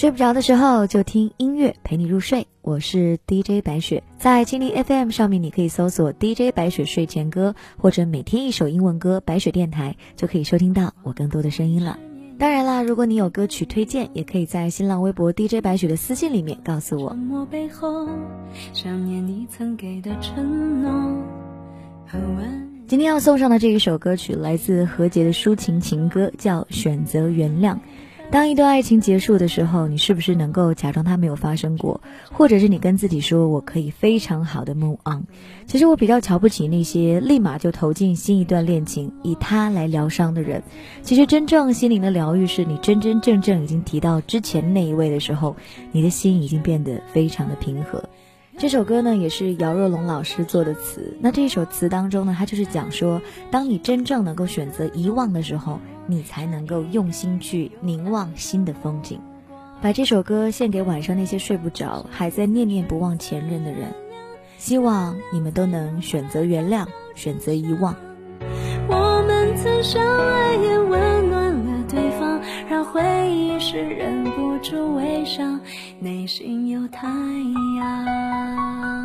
睡不着的时候就听音乐陪你入睡，我是 DJ 白雪，在蜻蜓 FM 上面你可以搜索 DJ 白雪睡前歌，或者每天一首英文歌，白雪电台就可以收听到我更多的声音了。当然啦，如果你有歌曲推荐，也可以在新浪微博 DJ 白雪的私信里面告诉我。今天要送上的这一首歌曲来自何洁的抒情情歌，叫《选择原谅》。当一段爱情结束的时候，你是不是能够假装它没有发生过，或者是你跟自己说我可以非常好的 move on？其实我比较瞧不起那些立马就投进新一段恋情，以他来疗伤的人。其实真正心灵的疗愈，是你真真正正已经提到之前那一位的时候，你的心已经变得非常的平和。这首歌呢，也是姚若龙老师做的词。那这一首词当中呢，他就是讲说，当你真正能够选择遗忘的时候。你才能够用心去凝望新的风景，把这首歌献给晚上那些睡不着、还在念念不忘前任的人。希望你们都能选择原谅，选择遗忘。我们曾相爱，也温暖了对方，让回忆时忍不住微笑，内心有太阳。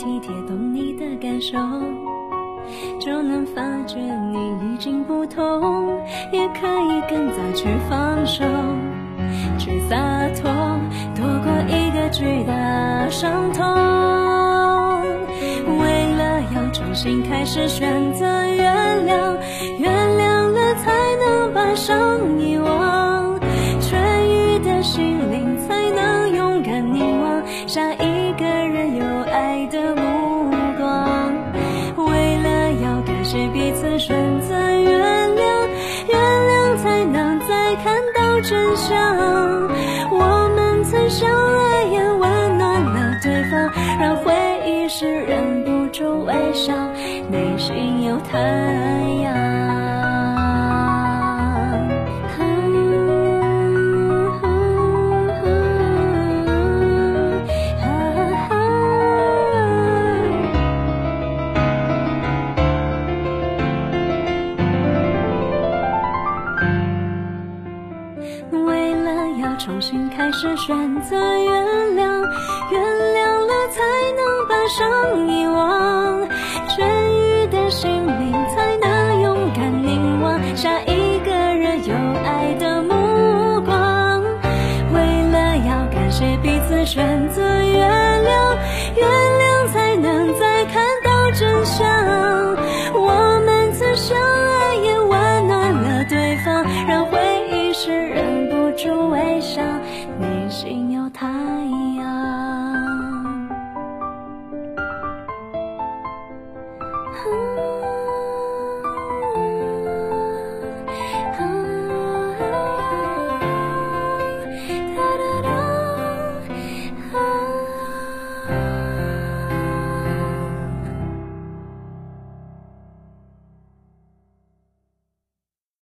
体贴，懂你的感受，就能发觉你已经不同，也可以更早去放手，去洒脱，躲过一个巨大伤痛。为了要重新开始，选择原谅，原谅了才能把伤遗忘，痊愈的心灵才能勇敢凝望下一个人有的目光，为了要感谢彼此，选择原谅，原谅才能再看到真相。我们曾相爱，也温暖了对方，让回忆时忍不住微笑，内心有太阳。还是，选择原谅，原谅了才能把伤遗忘，痊愈的心灵才能勇敢凝望下一个人有爱的目光。为了要感谢彼此，选择原谅。